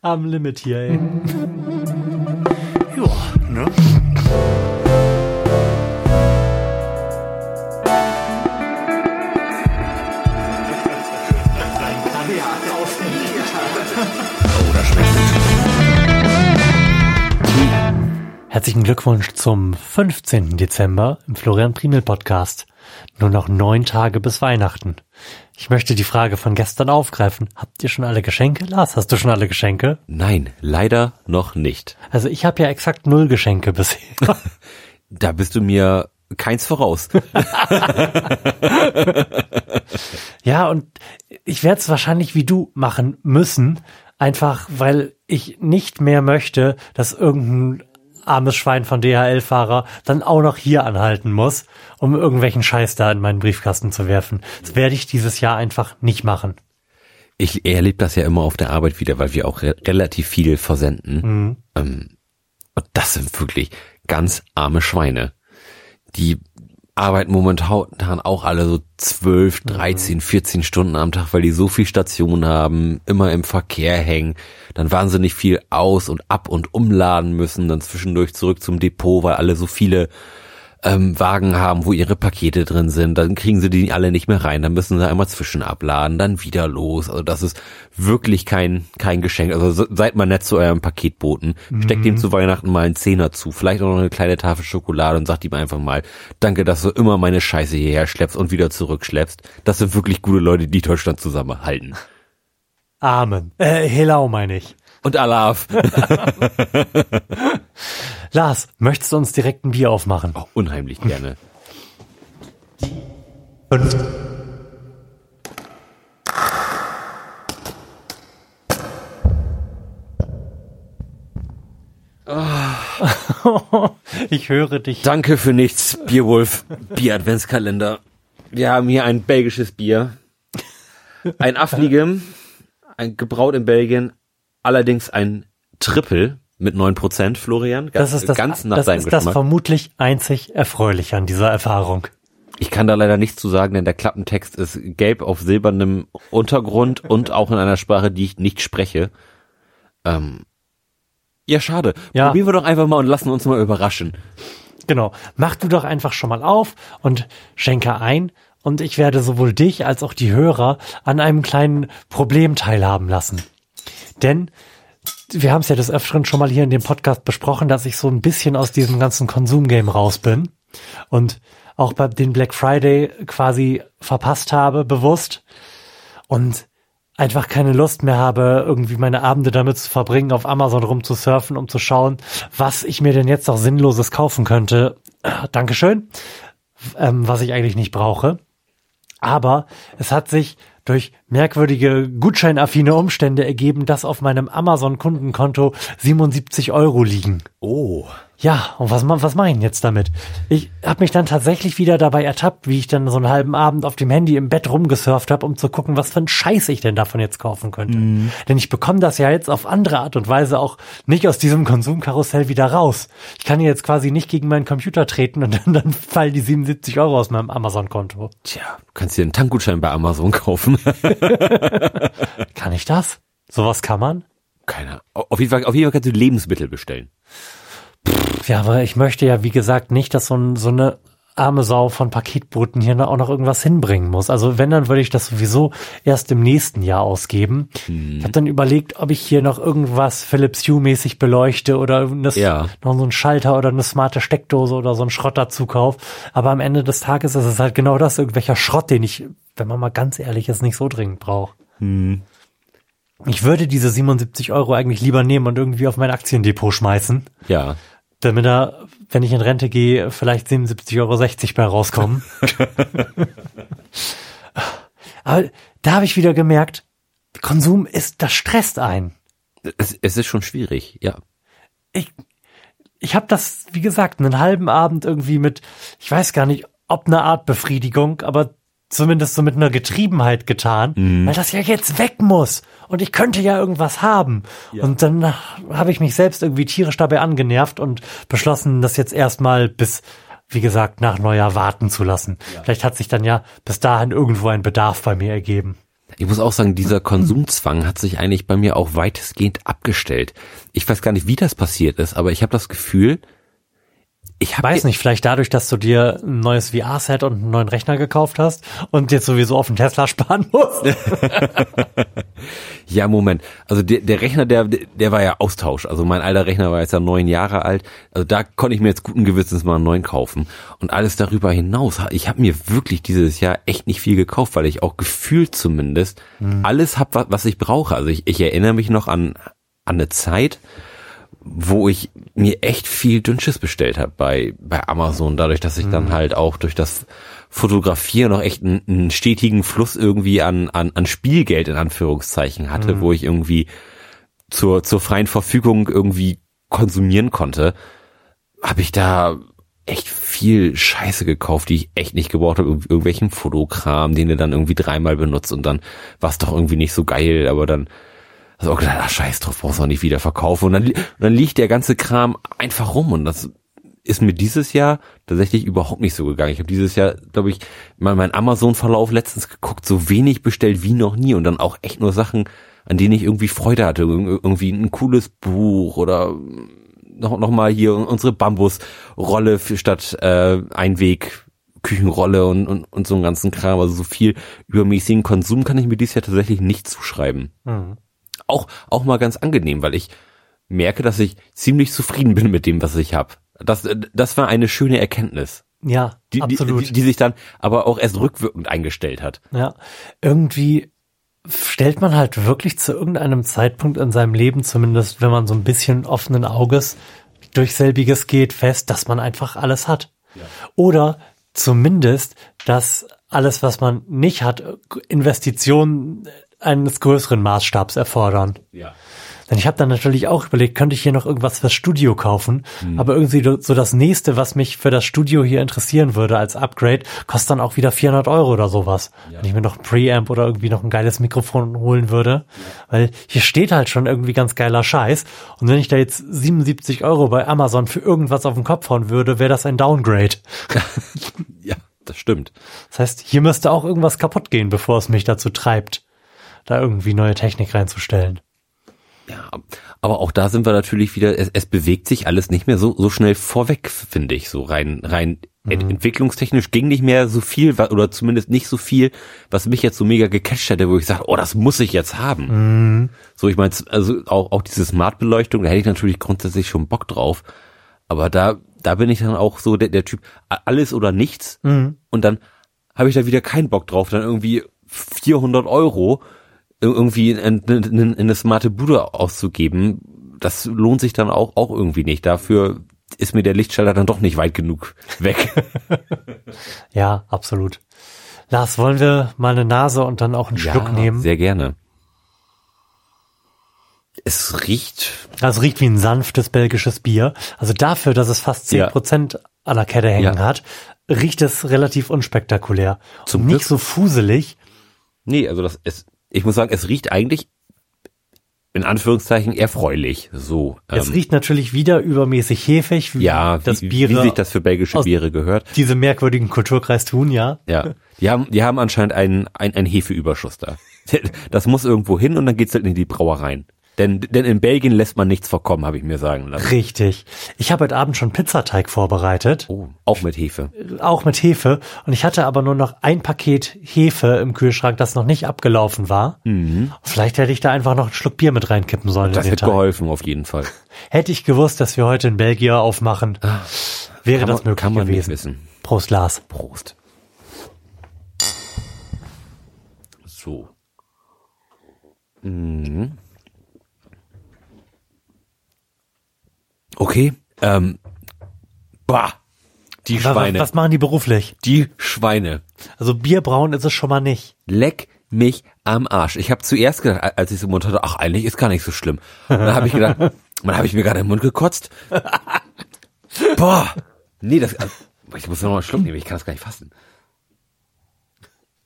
Am Limit hier, ey. Ja, ne? Herzlichen Glückwunsch zum 15. Dezember im Florian Primel Podcast. Nur noch neun Tage bis Weihnachten. Ich möchte die Frage von gestern aufgreifen. Habt ihr schon alle Geschenke? Lars, hast du schon alle Geschenke? Nein, leider noch nicht. Also ich habe ja exakt null Geschenke bisher. Da bist du mir keins voraus. ja, und ich werde es wahrscheinlich wie du machen müssen, einfach weil ich nicht mehr möchte, dass irgendein armes Schwein von DHL-Fahrer dann auch noch hier anhalten muss, um irgendwelchen Scheiß da in meinen Briefkasten zu werfen. Das werde ich dieses Jahr einfach nicht machen. Ich erlebe das ja immer auf der Arbeit wieder, weil wir auch re relativ viel versenden. Mhm. Ähm, und das sind wirklich ganz arme Schweine. Die arbeiten momentan auch alle so 12, 13, 14 Stunden am Tag, weil die so viel Stationen haben, immer im Verkehr hängen, dann wahnsinnig viel aus und ab und umladen müssen, dann zwischendurch zurück zum Depot, weil alle so viele ähm, Wagen haben, wo ihre Pakete drin sind, dann kriegen sie die alle nicht mehr rein, dann müssen sie einmal zwischen abladen, dann wieder los. Also das ist wirklich kein kein Geschenk. Also seid mal nett zu eurem Paketboten, steckt ihm zu Weihnachten mal einen Zehner zu, vielleicht auch noch eine kleine Tafel Schokolade und sagt ihm einfach mal, danke, dass du immer meine Scheiße hierher schleppst und wieder zurückschleppst. Das sind wirklich gute Leute, die Deutschland zusammenhalten. Amen. Äh, Helau meine ich. Und Alaf. Lars, möchtest du uns direkt ein Bier aufmachen? Oh, unheimlich gerne. Fünf. ich höre dich. Danke für nichts, Bierwolf, Bier-Adventskalender. Wir haben hier ein belgisches Bier. Ein Affligem, ein gebraut in Belgien, allerdings ein Triple mit neun Prozent, Florian. Das ist das, ganz nach das, ist das vermutlich einzig Erfreuliche an dieser Erfahrung. Ich kann da leider nichts zu sagen, denn der Klappentext ist gelb auf silbernem Untergrund und auch in einer Sprache, die ich nicht spreche. Ähm, ja, schade. Ja. Probieren wir doch einfach mal und lassen uns mal überraschen. Genau. Mach du doch einfach schon mal auf und schenke ein. Und ich werde sowohl dich als auch die Hörer an einem kleinen Problem teilhaben lassen. Denn wir haben es ja des Öfteren schon mal hier in dem Podcast besprochen, dass ich so ein bisschen aus diesem ganzen Konsumgame raus bin und auch bei den Black Friday quasi verpasst habe, bewusst. Und einfach keine Lust mehr habe, irgendwie meine Abende damit zu verbringen, auf Amazon rumzusurfen, um zu schauen, was ich mir denn jetzt noch Sinnloses kaufen könnte. Äh, Dankeschön. Ähm, was ich eigentlich nicht brauche. Aber es hat sich durch merkwürdige gutscheinaffine Umstände ergeben, dass auf meinem Amazon-Kundenkonto 77 Euro liegen. Oh. Ja, und was, was mache ich denn jetzt damit? Ich habe mich dann tatsächlich wieder dabei ertappt, wie ich dann so einen halben Abend auf dem Handy im Bett rumgesurft habe, um zu gucken, was für ein Scheiß ich denn davon jetzt kaufen könnte. Denn ich bekomme das ja jetzt auf andere Art und Weise auch nicht aus diesem Konsumkarussell wieder raus. Ich kann jetzt quasi nicht gegen meinen Computer treten und dann, dann fallen die 77 Euro aus meinem Amazon-Konto. Tja, du kannst dir einen Tankgutschein bei Amazon kaufen. Kann ich das? Sowas kann man? Keiner. Auf jeden Fall, auf jeden Fall kannst du Lebensmittel bestellen. Ja, aber ich möchte ja, wie gesagt, nicht, dass so, ein, so eine arme Sau von Paketboten hier auch noch irgendwas hinbringen muss. Also wenn, dann würde ich das sowieso erst im nächsten Jahr ausgeben. Ich habe dann überlegt, ob ich hier noch irgendwas Philips Hue-mäßig beleuchte oder das, Ja. noch so einen Schalter oder eine smarte Steckdose oder so einen Schrott dazu kauf. Aber am Ende des Tages ist es halt genau das, irgendwelcher Schrott, den ich, wenn man mal ganz ehrlich ist, nicht so dringend brauche. Ich würde diese 77 Euro eigentlich lieber nehmen und irgendwie auf mein Aktiendepot schmeißen Ja. Damit da, wenn ich in Rente gehe, vielleicht 77,60 Euro bei rauskommen. Aber da habe ich wieder gemerkt, Konsum ist, das stresst ein. Es, es ist schon schwierig, ja. Ich, ich habe das, wie gesagt, einen halben Abend irgendwie mit, ich weiß gar nicht, ob eine Art Befriedigung, aber zumindest so mit einer Getriebenheit getan, weil das ja jetzt weg muss und ich könnte ja irgendwas haben. Und dann habe ich mich selbst irgendwie tierisch dabei angenervt und beschlossen, das jetzt erstmal bis, wie gesagt, nach Neujahr warten zu lassen. Vielleicht hat sich dann ja bis dahin irgendwo ein Bedarf bei mir ergeben. Ich muss auch sagen, dieser Konsumzwang hat sich eigentlich bei mir auch weitestgehend abgestellt. Ich weiß gar nicht, wie das passiert ist, aber ich habe das Gefühl, ich hab weiß nicht, vielleicht dadurch, dass du dir ein neues VR-Set und einen neuen Rechner gekauft hast und jetzt sowieso auf den Tesla sparen musst. ja, Moment. Also der, der Rechner, der, der war ja Austausch. Also mein alter Rechner war jetzt ja neun Jahre alt. Also da konnte ich mir jetzt guten Gewissens mal einen neuen kaufen. Und alles darüber hinaus, ich habe mir wirklich dieses Jahr echt nicht viel gekauft, weil ich auch gefühlt zumindest hm. alles habe, was ich brauche. Also ich, ich erinnere mich noch an, an eine Zeit, wo ich mir echt viel Dünnschiss bestellt habe bei, bei Amazon, dadurch, dass ich mhm. dann halt auch durch das Fotografieren noch echt einen, einen, stetigen Fluss irgendwie an, an, an Spielgeld in Anführungszeichen hatte, mhm. wo ich irgendwie zur, zur freien Verfügung irgendwie konsumieren konnte, habe ich da echt viel Scheiße gekauft, die ich echt nicht gebraucht habe. Irgendwelchen Fotokram, den du dann irgendwie dreimal benutzt und dann war es doch irgendwie nicht so geil, aber dann also auch gedacht, ach scheiß drauf, brauchst du auch nicht wieder verkaufen. Und dann, und dann liegt der ganze Kram einfach rum und das ist mir dieses Jahr tatsächlich überhaupt nicht so gegangen. Ich habe dieses Jahr, glaube ich, mal meinen Amazon-Verlauf letztens geguckt, so wenig bestellt wie noch nie und dann auch echt nur Sachen, an denen ich irgendwie Freude hatte. Irgendwie ein cooles Buch oder noch, noch mal hier unsere Bambusrolle statt äh, Einweg Küchenrolle und, und, und so einen ganzen Kram. Also so viel übermäßigen Konsum kann ich mir dieses Jahr tatsächlich nicht zuschreiben. Mhm auch, auch mal ganz angenehm, weil ich merke, dass ich ziemlich zufrieden bin mit dem, was ich habe. Das, das war eine schöne Erkenntnis. Ja, die, absolut. Die, die sich dann aber auch erst rückwirkend eingestellt hat. Ja, irgendwie stellt man halt wirklich zu irgendeinem Zeitpunkt in seinem Leben, zumindest wenn man so ein bisschen offenen Auges durch selbiges geht, fest, dass man einfach alles hat. Ja. Oder zumindest, dass alles, was man nicht hat, Investitionen eines größeren Maßstabs erfordern. Ja. Denn ich habe dann natürlich auch überlegt, könnte ich hier noch irgendwas fürs Studio kaufen, mhm. aber irgendwie so das nächste, was mich für das Studio hier interessieren würde als Upgrade, kostet dann auch wieder 400 Euro oder sowas. Ja. Wenn ich mir noch ein Preamp oder irgendwie noch ein geiles Mikrofon holen würde, ja. weil hier steht halt schon irgendwie ganz geiler Scheiß und wenn ich da jetzt 77 Euro bei Amazon für irgendwas auf den Kopf hauen würde, wäre das ein Downgrade. ja, das stimmt. Das heißt, hier müsste auch irgendwas kaputt gehen, bevor es mich dazu treibt da irgendwie neue Technik reinzustellen. Ja, aber auch da sind wir natürlich wieder, es, es bewegt sich alles nicht mehr so, so schnell vorweg, finde ich, so rein, rein mhm. entwicklungstechnisch ging nicht mehr so viel, oder zumindest nicht so viel, was mich jetzt so mega gecatcht hätte, wo ich sage, oh, das muss ich jetzt haben. Mhm. So, ich meine, also auch, auch diese Smart-Beleuchtung, da hätte ich natürlich grundsätzlich schon Bock drauf, aber da, da bin ich dann auch so der, der Typ, alles oder nichts, mhm. und dann habe ich da wieder keinen Bock drauf, dann irgendwie 400 Euro irgendwie in, in, in eine smarte Bude auszugeben, das lohnt sich dann auch, auch irgendwie nicht. Dafür ist mir der Lichtschalter dann doch nicht weit genug weg. ja, absolut. Lars, wollen wir mal eine Nase und dann auch einen ja, Schluck nehmen? Sehr gerne. Es riecht. Es riecht wie ein sanftes belgisches Bier. Also dafür, dass es fast zehn Prozent ja. an der Kette hängen ja. hat, riecht es relativ unspektakulär. Zum nicht Glück. so fuselig. Nee, also das ist, ich muss sagen, es riecht eigentlich in Anführungszeichen erfreulich. So. Es ähm, riecht natürlich wieder übermäßig hefig, wie ja, das wie, Biere, wie sich das für belgische Biere gehört. Diese merkwürdigen Kulturkreis tun, ja. Ja. Die haben, die haben anscheinend einen, einen, einen Hefeüberschuss da. Das muss irgendwo hin und dann geht's halt in die Brauereien. Denn, denn in Belgien lässt man nichts vorkommen, habe ich mir sagen lassen. Richtig. Ich habe heute Abend schon Pizzateig vorbereitet. Oh, auch mit Hefe. Auch mit Hefe. Und ich hatte aber nur noch ein Paket Hefe im Kühlschrank, das noch nicht abgelaufen war. Mhm. Vielleicht hätte ich da einfach noch einen Schluck Bier mit reinkippen sollen. Das hätte geholfen, auf jeden Fall. Hätte ich gewusst, dass wir heute in Belgien aufmachen, ah. wäre kann das möglich kann man gewesen. Nicht wissen. Prost, Lars. Prost. So. Mhm. Okay. Ähm, bah. Die Schweine. Was, machen die beruflich? Die Schweine. Also Bierbrauen ist es schon mal nicht. Leck mich am Arsch. Ich habe zuerst gedacht, als ich es im Mund hatte, ach, eigentlich ist gar nicht so schlimm. Und dann habe ich gedacht, dann habe ich mir gerade im Mund gekotzt. Boah. Nee, das, also, ich muss noch mal einen Schluck nehmen, ich kann das gar nicht fassen.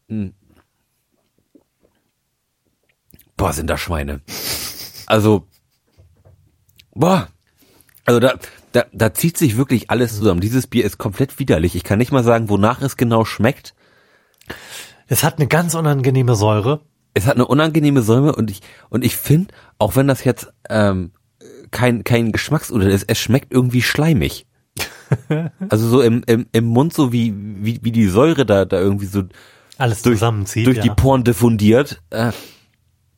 Hm. Boah, sind da Schweine. Also, boah, also da, da, da zieht sich wirklich alles zusammen. Dieses Bier ist komplett widerlich. Ich kann nicht mal sagen, wonach es genau schmeckt. Es hat eine ganz unangenehme Säure. es hat eine unangenehme Säume und ich, und ich finde, auch wenn das jetzt ähm, kein, kein Geschmacksurteil ist, es schmeckt irgendwie schleimig. also so im, im, im Mund, so wie, wie, wie die Säure da, da irgendwie so Alles durch, zusammenzieht. durch ja. die Poren diffundiert, äh,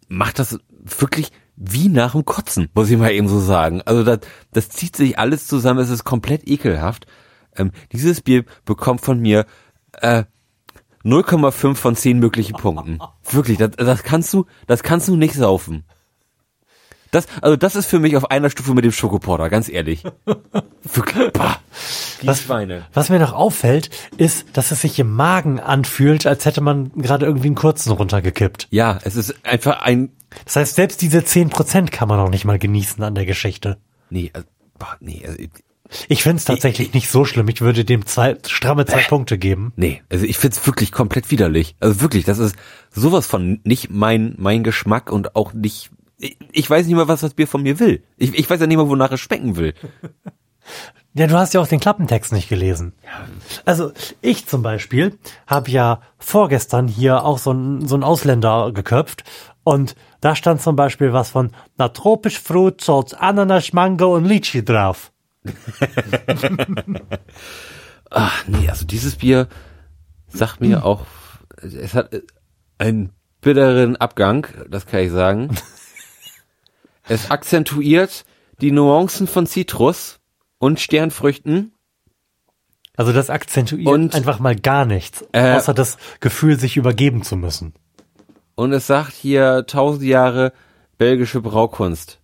macht das wirklich wie nach dem Kotzen, muss ich mal eben so sagen. Also das, das zieht sich alles zusammen, es ist komplett ekelhaft. Ähm, dieses Bier bekommt von mir äh, 0,5 von 10 möglichen Punkten. Wirklich, das, das kannst du, das kannst du nicht saufen. Das, also das ist für mich auf einer Stufe mit dem Schokoporter, ganz ehrlich. Wirklich, bah, die Was- Schweine. Was mir noch auffällt, ist, dass es sich im Magen anfühlt, als hätte man gerade irgendwie einen kurzen runtergekippt. Ja, es ist einfach ein, Das heißt, selbst diese 10% kann man auch nicht mal genießen an der Geschichte. nee, also, bah, nee, also, Ich finde es tatsächlich nicht so schlimm. Ich würde dem zwei, stramme zwei Punkte geben. Nee, also ich find's wirklich komplett widerlich. Also wirklich, das ist sowas von nicht mein mein Geschmack und auch nicht. Ich, ich weiß nicht mal, was das Bier von mir will. Ich, ich weiß ja nicht mal, wonach es schmecken will. Ja, du hast ja auch den Klappentext nicht gelesen. Also ich zum Beispiel habe ja vorgestern hier auch so einen so einen Ausländer geköpft und da stand zum Beispiel was von na tropisch Fruit, Salz, Ananas, Mango und Lychee drauf. Ach nee, also dieses Bier sagt mir auch, es hat einen bitteren Abgang, das kann ich sagen. es akzentuiert die Nuancen von Zitrus und Sternfrüchten. Also das akzentuiert Und, einfach mal gar nichts, äh, außer das Gefühl, sich übergeben zu müssen. Und es sagt hier tausend Jahre belgische Braukunst.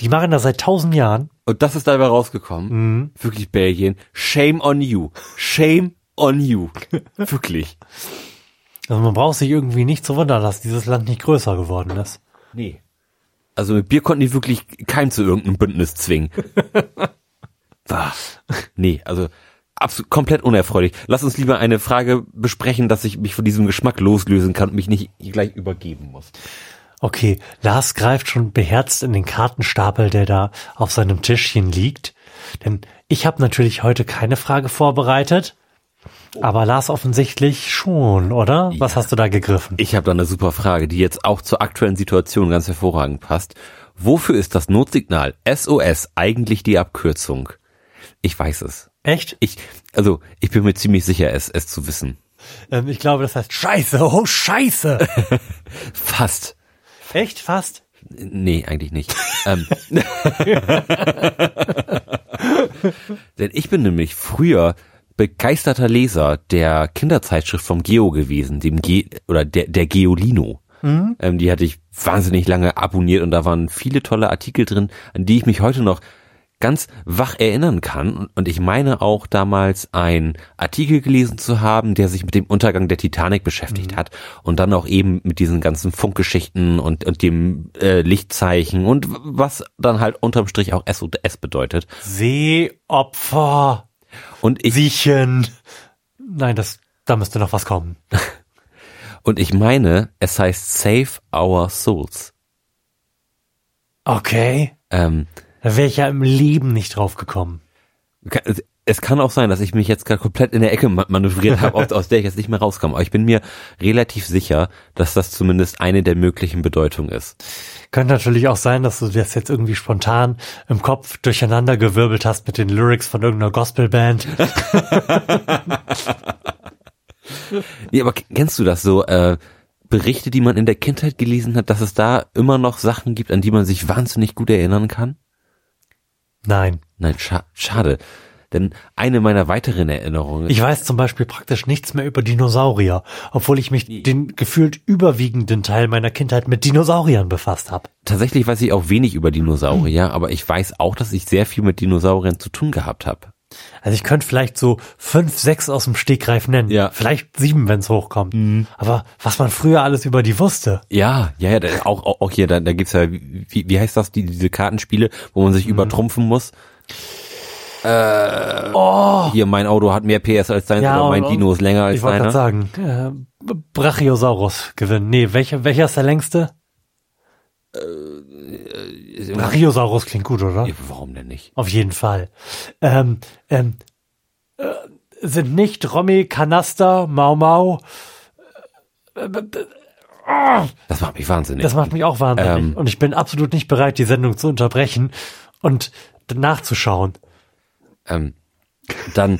Die machen das seit tausend Jahren. Und das ist dabei rausgekommen. Wirklich Belgien. Shame on you. Shame on you. Wirklich. Also man braucht sich irgendwie nicht zu wundern, dass dieses Land nicht größer geworden ist. Nee. Also mit Bier konnten die wirklich keinem zu irgendeinem Bündnis zwingen. ah, nee, also absolut komplett unerfreulich. Lass uns lieber eine Frage besprechen, dass ich mich von diesem Geschmack loslösen kann und mich nicht gleich übergeben muss. Okay, Lars greift schon beherzt in den Kartenstapel, der da auf seinem Tischchen liegt. Denn ich habe natürlich heute keine Frage vorbereitet. Aber Lars offensichtlich schon, oder? Was hast du da gegriffen? Ich habe da eine super Frage, die jetzt auch zur aktuellen Situation ganz hervorragend passt. Wofür ist das Notsignal SOS eigentlich die Abkürzung? Ich weiß es. Echt? Ich, also, ich bin mir ziemlich sicher, es, es zu wissen. Ähm, ich glaube, das heißt Scheiße, oh Scheiße. Fast. Echt? Fast? Nee, eigentlich nicht. ähm, Denn ich bin nämlich früher begeisterter Leser der Kinderzeitschrift vom Geo gewesen, dem Ge oder der, der Geolino. Ähm, die hatte ich wahnsinnig lange abonniert und da waren viele tolle Artikel drin, an die ich mich heute noch ganz wach erinnern kann. Und- ich meine auch damals einen Artikel gelesen zu haben, der sich mit dem Untergang der Titanic beschäftigt hat und dann auch eben mit diesen ganzen Funkgeschichten und, und dem äh, Lichtzeichen und was dann halt unterm Strich auch SOS bedeutet. Seeopfer. Und ich, Siechen. Nein, das, da müsste noch was kommen. und ich meine, es heißt Save Our Souls. Okay. Ähm, Da wäre ich ja im Leben nicht drauf gekommen. Es kann auch sein, dass ich mich jetzt gerade komplett in der Ecke ma- manövriert habe, aus, der ich jetzt nicht mehr rauskomme. Aber ich bin mir relativ sicher, dass das zumindest eine der möglichen Bedeutungen ist. Könnte natürlich auch sein, dass du das jetzt irgendwie spontan im Kopf durcheinander gewirbelt hast mit den Lyrics von irgendeiner Gospelband. Nee, aber kennst du das so, äh, Berichte, die man in der Kindheit gelesen hat, dass es da immer noch Sachen gibt, an die man sich wahnsinnig gut erinnern kann? Nein. Nein, scha schade. Denn eine meiner weiteren Erinnerungen. Ich weiß zum Beispiel praktisch nichts mehr über Dinosaurier, obwohl ich mich den gefühlt überwiegenden Teil meiner Kindheit mit Dinosauriern befasst habe. tatsächlich weiß ich auch wenig über Dinosaurier, aber ich weiß auch, dass ich sehr viel mit Dinosauriern zu tun gehabt habe. Also ich könnte vielleicht so fünf, sechs aus dem Stegreif nennen. Ja. Vielleicht sieben, wenn es hochkommt. Aber was man früher alles über die wusste. Ja, ja, ja, da, auch, auch, hier, da, da gibt's ja, wie, wie heißt das, die, diese Kartenspiele, wo man sich übertrumpfen muss? Äh, Hier, mein Auto hat mehr PS als deins oder mein und- Dino ist länger als Ich wollte gerade deiner. sagen, äh, Brachiosaurus gewinnen. Nee, welcher, welcher ist der längste? Brachiosaurus klingt gut, oder? Ja, Warum denn nicht? Auf jeden Fall. Ähm, ähm, äh, sind nicht Romy, Kanaster, Mau Mau. Äh, äh, äh, Das macht mich wahnsinnig. Das macht mich auch wahnsinnig. Ähm. und ich bin absolut nicht bereit, die Sendung zu unterbrechen und nachzuschauen. ähm, dann,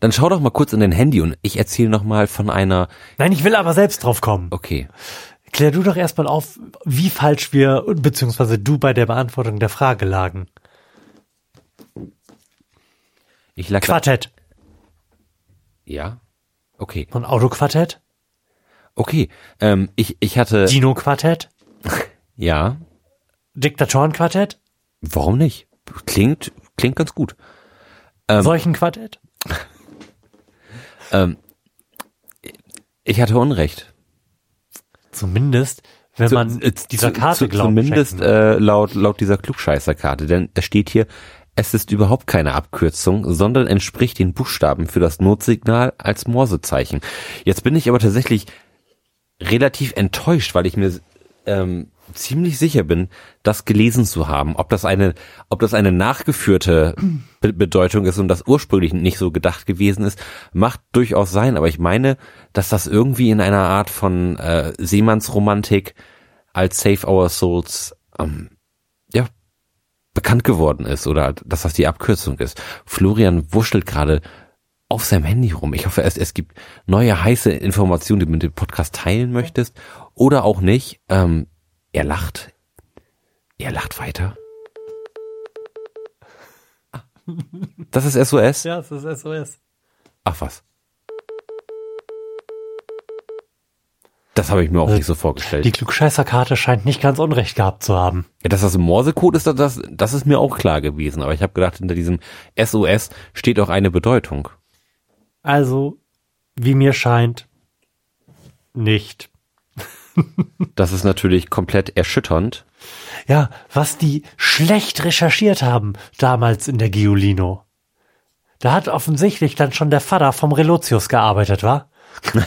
dann schau doch mal kurz in dein Handy und ich erzähle noch mal von einer. Nein, ich will aber selbst drauf kommen. Okay, Klär du doch erstmal auf, wie falsch wir, beziehungsweise du bei der Beantwortung der Frage lagen. ich lag. Quartett. Ja. Okay, Und Autoquartett? okay. Ähm, ich ich hatte. Dino-Quartett? Ja. Diktatorenquartett? Warum nicht? Klingt klingt ganz gut. Ähm. Seuchenquartett? Ähm, ich hatte Unrecht. Zumindest, wenn man äh, dieser zu- Karte zu, glaubt. Zumindest äh, laut, laut dieser Klugscheißer-Karte. Denn da steht hier, es ist überhaupt keine Abkürzung, sondern entspricht den Buchstaben für das Notsignal als Morsezeichen. Jetzt bin ich aber tatsächlich relativ enttäuscht, weil ich mir ähm, ziemlich sicher bin, das gelesen zu haben. Ob das eine, ob das eine nachgeführte Be Bedeutung ist und das ursprünglich nicht so gedacht gewesen ist, macht durchaus sein. Aber ich meine, dass das irgendwie in einer Art von äh, Seemannsromantik als Save Our Souls ähm, ja bekannt geworden ist oder dass das die Abkürzung ist. Florian wurschtelt gerade auf seinem Handy rum. Ich hoffe, es, es gibt neue heiße Informationen, die du mit dem Podcast teilen möchtest oder auch nicht. Ähm, er lacht. Er lacht weiter. Das ist SOS? Ja, das ist SOS. Ach was. Das habe ich mir auch nicht so vorgestellt. Die Klugscheißerkarte scheint nicht ganz unrecht gehabt zu haben. Ja, dass das ein Morsecode ist, das, das ist mir auch klar gewesen. Aber ich habe gedacht, hinter diesem SOS steht auch eine Bedeutung. Also, wie mir scheint, nicht. Das ist natürlich komplett erschütternd. Ja, was die schlecht recherchiert haben damals in der Giolino. Da hat offensichtlich dann schon der Vater vom Relotius gearbeitet, wa?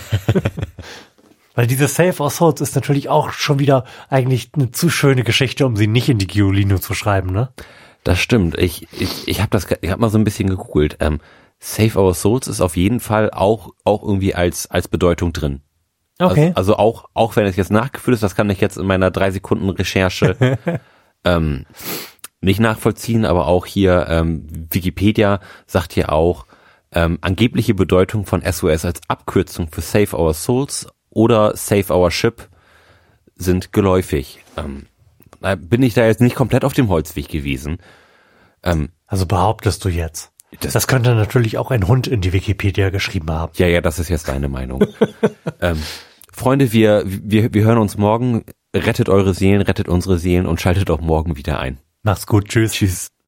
Weil diese Save of Souls ist natürlich auch schon wieder eigentlich eine zu schöne Geschichte, um sie nicht in die Giolino zu schreiben, ne? Das stimmt. Ich, ich, ich habe das, ich habe mal so ein bisschen gegoogelt. Ähm, Save Our Souls ist auf jeden Fall auch, auch irgendwie als, als Bedeutung drin. Okay. Also, also auch, auch wenn es jetzt nachgeführt ist, das kann ich jetzt in meiner drei Sekunden Recherche ähm, nicht nachvollziehen, aber auch hier ähm, Wikipedia sagt hier auch ähm, angebliche Bedeutung von SOS als Abkürzung für Save Our Souls oder Save Our Ship sind geläufig. Ähm, da bin ich da jetzt nicht komplett auf dem Holzweg gewesen. Ähm, also behauptest du jetzt. Das- Das, könnte natürlich auch ein Hund in die Wikipedia geschrieben haben. Ja, ja, das ist jetzt deine Meinung. ähm, Freunde, wir, wir, wir hören uns morgen. Rettet eure Seelen, rettet unsere Seelen und schaltet auch morgen wieder ein. Mach's gut, tschüss. Tschüss.